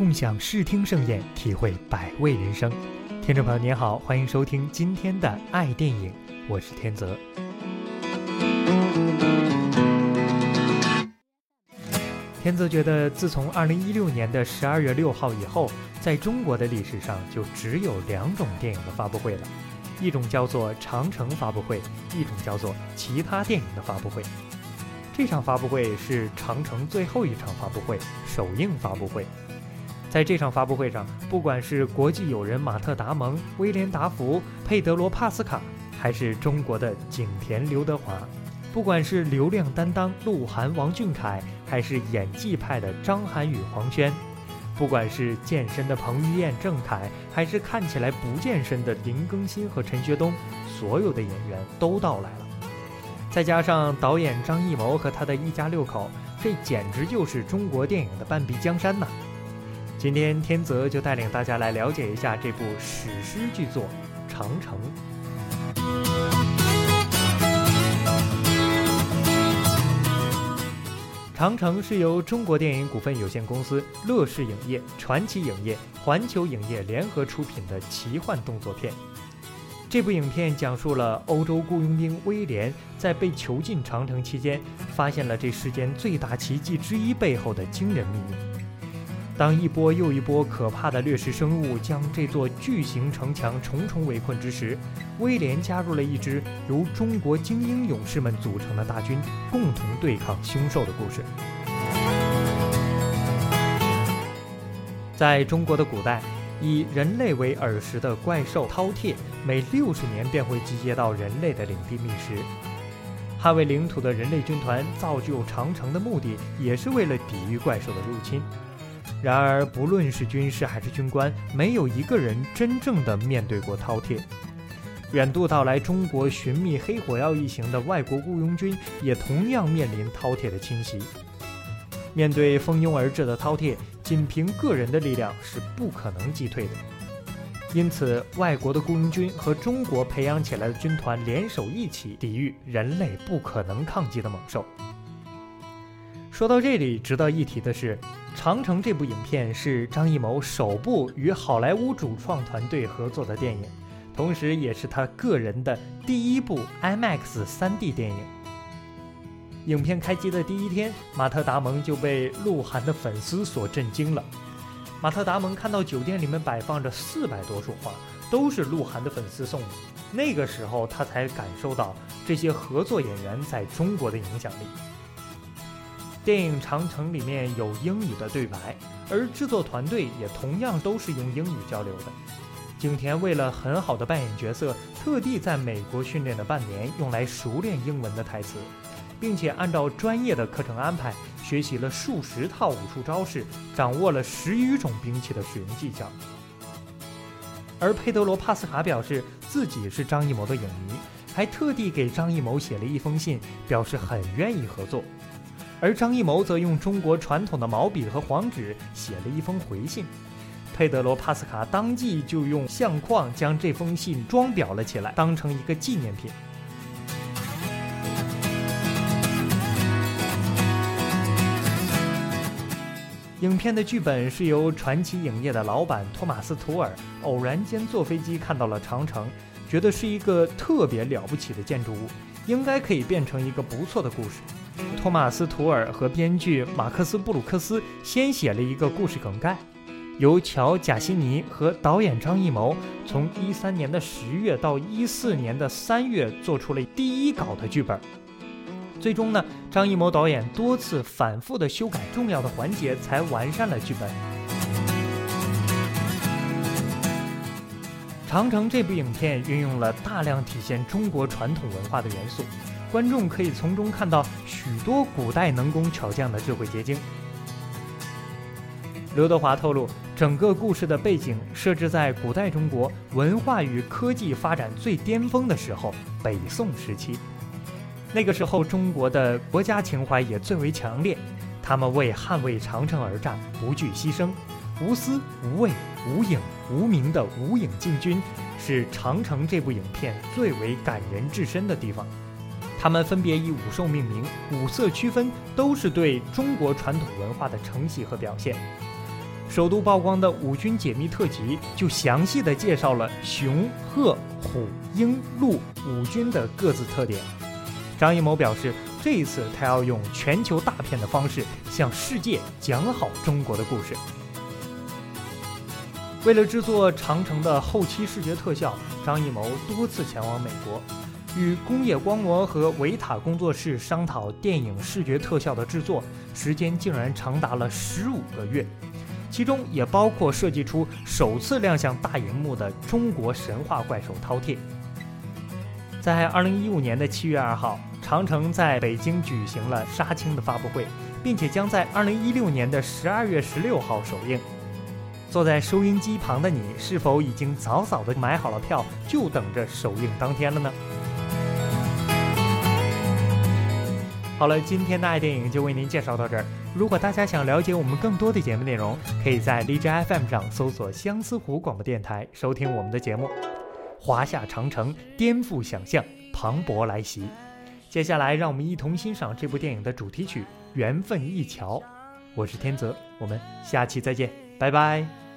共享视听盛宴，体会百味人生。听众朋友您好，欢迎收听今天的爱电影，我是天泽。天泽觉得，自从2016年的12月6号以后，在中国的历史上就只有两种电影的发布会了，一种叫做长城发布会，一种叫做其他电影的发布会。这场发布会是长城最后一场发布会，首映发布会。在这场发布会上，不管是国际友人马特·达蒙、威廉·达福、佩德罗·帕斯卡，还是中国的景甜、刘德华，不管是流量担当鹿晗、王俊凯，还是演技派的张涵予、黄轩，不管是健身的彭于晏、郑恺，还是看起来不健身的林更新和陈学冬，所有的演员都到来了。再加上导演张艺谋和他的一家六口，这简直就是中国电影的半壁江山呐！今天天泽就带领大家来了解一下这部史诗巨作《长城》。长城是由中国电影股份有限公司、乐视影业、传奇影业、环球影业联合出品的奇幻动作片。这部影片讲述了欧洲雇佣兵威廉在被囚禁长城期间，发现了这世间最大奇迹之一背后的惊人秘密。当一波又一波可怕的掠食生物将这座巨型城墙重重围困之时，威廉加入了一支由中国精英勇士们组成的大军，共同对抗凶兽的故事。在中国的古代，以人类为饵食的怪兽饕餮，每六十年便会集结到人类的领地觅食。捍卫领土的人类军团造就长城的目的，也是为了抵御怪兽的入侵。然而，不论是军士还是军官，没有一个人真正的面对过饕餮。远渡到来中国寻觅黑火药一行的外国雇佣军，也同样面临饕餮的侵袭。面对蜂拥而至的饕餮，仅凭个人的力量是不可能击退的。因此，外国的雇佣军和中国培养起来的军团联手一起，抵御人类不可能抗击的猛兽。说到这里，值得一提的是，《长城》这部影片是张艺谋首部与好莱坞主创团队合作的电影，同时也是他个人的第一部 IMAX 3D 电影。影片开机的第一天，马特·达蒙就被鹿晗的粉丝所震惊了。马特·达蒙看到酒店里面摆放着四百多束花，都是鹿晗的粉丝送的，那个时候他才感受到这些合作演员在中国的影响力。电影《长城》里面有英语的对白，而制作团队也同样都是用英语交流的。景甜为了很好的扮演角色，特地在美国训练了半年，用来熟练英文的台词，并且按照专业的课程安排，学习了数十套武术招式，掌握了十余种兵器的使用技巧。而佩德罗·帕斯卡表示自己是张艺谋的影迷，还特地给张艺谋写了一封信，表示很愿意合作。而张艺谋则用中国传统的毛笔和黄纸写了一封回信，佩德罗·帕斯卡当即就用相框将这封信装裱了起来，当成一个纪念品。影片的剧本是由传奇影业的老板托马斯·图尔偶然间坐飞机看到了长城，觉得是一个特别了不起的建筑物，应该可以变成一个不错的故事。托马斯·图尔和编剧马克思·布鲁克斯先写了一个故事梗概，由乔·贾西尼和导演张艺谋从一三年的十月到一四年的三月做出了第一稿的剧本。最终呢，张艺谋导演多次反复的修改重要的环节，才完善了剧本。《长城》这部影片运用了大量体现中国传统文化的元素。观众可以从中看到许多古代能工巧匠的智慧结晶。刘德华透露，《整个故事的背景设置在古代中国文化与科技发展最巅峰的时候——北宋时期。那个时候，中国的国家情怀也最为强烈，他们为捍卫长城而战，不惧牺牲，无私无畏无影无名的无影进军，是《长城》这部影片最为感人至深的地方。他们分别以五兽命名，五色区分，都是对中国传统文化的承袭和表现。首度曝光的五军解密特辑就详细的介绍了熊、鹤、虎、鹰、鹿五军的各自特点。张艺谋表示，这一次他要用全球大片的方式向世界讲好中国的故事。为了制作《长城》的后期视觉特效，张艺谋多次前往美国。与工业光魔和维塔工作室商讨电影视觉特效的制作时间，竟然长达了十五个月，其中也包括设计出首次亮相大荧幕的中国神话怪兽饕餮。在二零一五年的七月二号，长城在北京举行了杀青的发布会，并且将在二零一六年的十二月十六号首映。坐在收音机旁的你，是否已经早早的买好了票，就等着首映当天了呢？好了，今天的爱电影就为您介绍到这儿。如果大家想了解我们更多的节目内容，可以在荔枝 FM 上搜索相思湖广播电台收听我们的节目。华夏长城颠覆想象，磅礴来袭。接下来，让我们一同欣赏这部电影的主题曲《缘分一桥》。我是天泽，我们下期再见，拜拜。